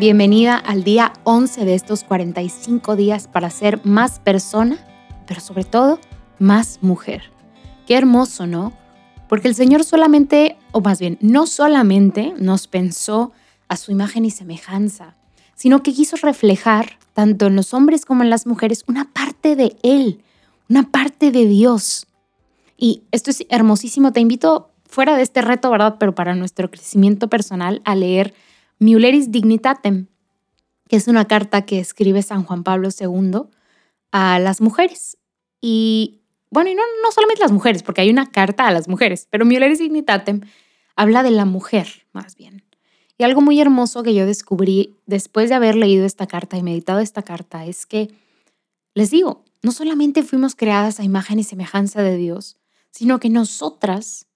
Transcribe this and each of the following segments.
Bienvenida al día 11 de estos 45 días para ser más persona, pero sobre todo más mujer. Qué hermoso, ¿no? Porque el Señor solamente, o más bien, no solamente nos pensó a su imagen y semejanza, sino que quiso reflejar, tanto en los hombres como en las mujeres, una parte de Él, una parte de Dios. Y esto es hermosísimo. Te invito fuera de este reto, ¿verdad? Pero para nuestro crecimiento personal, a leer Muleris Dignitatem, que es una carta que escribe San Juan Pablo II a las mujeres. Y bueno, y no, no solamente las mujeres, porque hay una carta a las mujeres, pero Muleris Dignitatem habla de la mujer, más bien. Y algo muy hermoso que yo descubrí después de haber leído esta carta y meditado esta carta es que, les digo, no solamente fuimos creadas a imagen y semejanza de Dios, sino que nosotras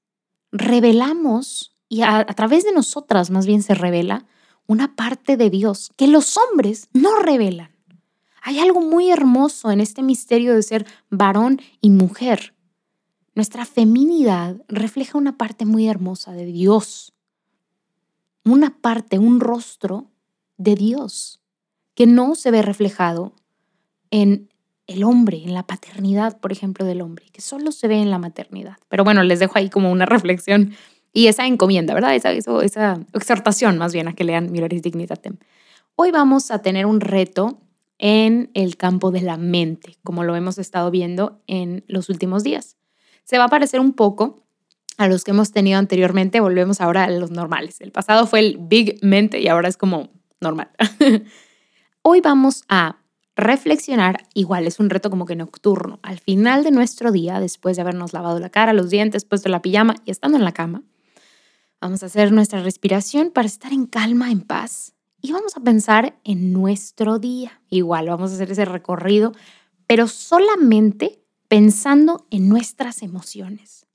revelamos, y a, través de nosotras más bien se revela, una parte de Dios que los hombres no revelan. Hay algo muy hermoso en este misterio de ser varón y mujer. Nuestra feminidad refleja una parte muy hermosa de Dios, una parte, un rostro de Dios que no se ve reflejado en el hombre, en la paternidad, por ejemplo, del hombre, que solo se ve en la maternidad. Pero bueno, les dejo ahí como una reflexión y esa encomienda, ¿verdad? Esa, esa exhortación más bien a que lean Miraris Dignitatem. Hoy vamos a tener un reto en el campo de la mente, como lo hemos estado viendo en los últimos días. Se va a parecer un poco a los que hemos tenido anteriormente, volvemos ahora a los normales. El pasado fue el big mente y ahora es como normal. Hoy vamos a reflexionar, igual es un reto como que nocturno, al final de nuestro día, después de habernos lavado la cara, los dientes, puesto la pijama y estando en la cama, vamos a hacer nuestra respiración para estar en calma, en paz y vamos a pensar en nuestro día. Igual vamos a hacer ese recorrido, pero solamente pensando en nuestras emociones.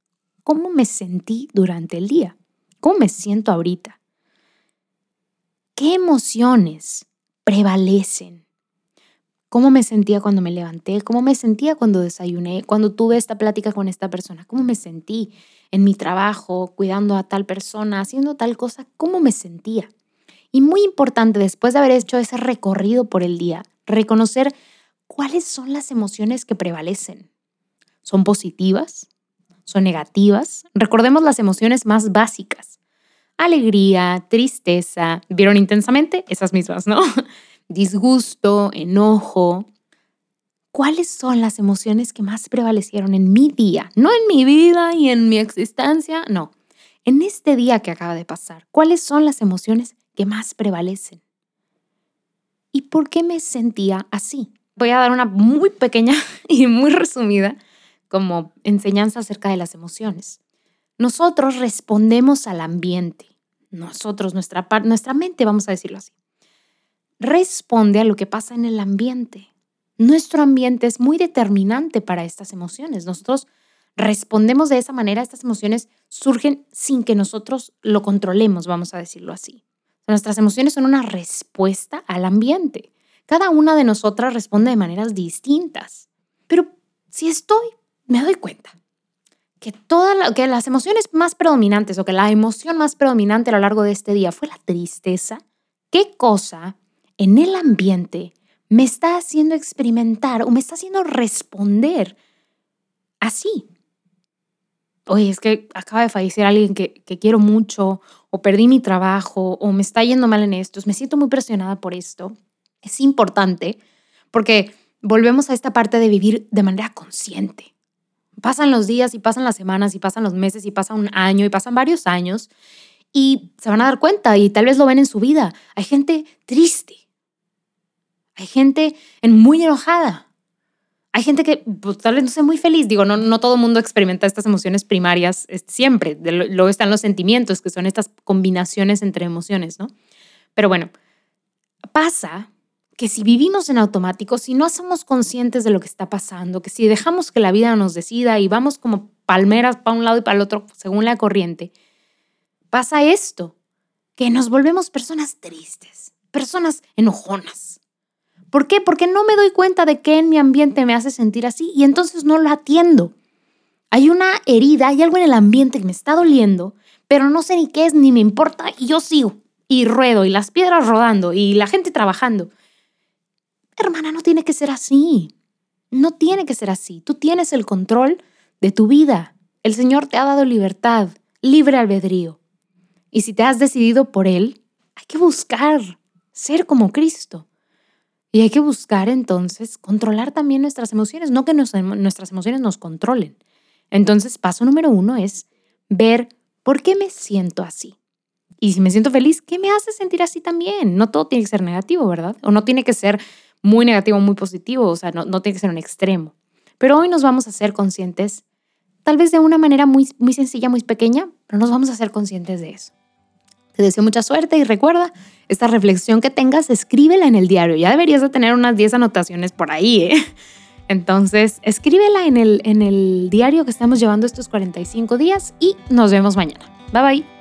¿Cómo me sentí durante el día? ¿Cómo me siento ahorita? ¿Qué emociones prevalecen? Cómo me sentía cuando me levanté, cómo me sentía cuando desayuné, cuando tuve esta plática con esta persona, cómo me sentí en mi trabajo, cuidando a tal persona, haciendo tal cosa, cómo me sentía. Y muy importante, después de haber hecho ese recorrido por el día, reconocer cuáles son las emociones que prevalecen. ¿Son positivas? ¿Son negativas? Recordemos las emociones más básicas. Alegría, tristeza, vieron intensamente esas mismas, ¿no? disgusto, enojo. ¿Cuáles son las emociones que más prevalecieron en mi día? No en mi vida y en mi existencia, no. En este día que acaba de pasar, ¿cuáles son las emociones que más prevalecen? ¿Y por qué me sentía así? Voy a dar una muy pequeña y muy resumida como enseñanza acerca de las emociones. Nosotros respondemos al ambiente. Nosotros, nuestra, nuestra mente, vamos a decirlo así responde a lo que pasa en el ambiente. Nuestro ambiente es muy determinante para estas emociones. Nosotros respondemos de esa manera, estas emociones surgen sin que nosotros lo controlemos, vamos a decirlo así. Nuestras emociones son una respuesta al ambiente. Cada una de nosotras responde de maneras distintas. Pero si estoy, me doy cuenta que, toda que las emociones más predominantes o que la emoción más predominante a lo largo de este día fue la tristeza, ¿qué cosa en el ambiente me está haciendo experimentar o me está haciendo responder así. Oye, es que acaba de fallecer alguien que, que quiero mucho, o perdí mi trabajo, o me está yendo mal en esto, me siento muy presionada por esto. Es importante porque volvemos a esta parte de vivir de manera consciente. Pasan los días y pasan las semanas y pasan los meses y pasa un año y pasan varios años y se van a dar cuenta y tal vez lo ven en su vida. Hay gente triste, hay gente en muy enojada. Hay gente que pues, tal vez no sea muy feliz. Digo, no, todo el mundo experimenta estas emociones primarias siempre. Luego están los sentimientos, que son estas combinaciones entre emociones, ¿no? Pero bueno, pasa que si vivimos en automático, si no somos conscientes de lo que está pasando, que si dejamos que la vida nos decida y vamos como palmeras para un lado y para el otro según la corriente, pasa esto, que nos volvemos personas tristes, personas enojonas, ¿Por qué? Porque no me doy cuenta de qué en mi ambiente me hace sentir así y entonces no lo atiendo. Hay una herida, hay algo en el ambiente que me está doliendo, pero no sé ni qué es, ni me importa, y yo sigo, y ruedo, y las piedras rodando, y la gente trabajando. Hermana, no tiene que ser así. No tiene que ser así. Tú tienes el control de tu vida. El Señor te ha dado libertad, libre albedrío. Y si te has decidido por Él, hay que buscar ser como Cristo. Y hay que buscar entonces controlar también nuestras emociones, no que nuestras emociones nos controlen. Entonces, paso número uno es ver por qué me siento así. Y si me siento feliz, ¿qué me hace sentir así también? No todo tiene que ser negativo, ¿verdad? O no tiene que ser muy negativo muy positivo, o sea, no, no tiene que ser un extremo. Pero hoy nos vamos a ser conscientes, tal vez de una manera muy, muy sencilla, muy pequeña, pero nos vamos a ser conscientes de eso. Te deseo mucha suerte y recuerda, esta reflexión que tengas, escríbela en el diario. Ya deberías de tener unas 10 anotaciones por ahí, ¿eh? Entonces, escríbela en el, en el diario que estamos llevando estos 45 días y nos vemos mañana. Bye bye.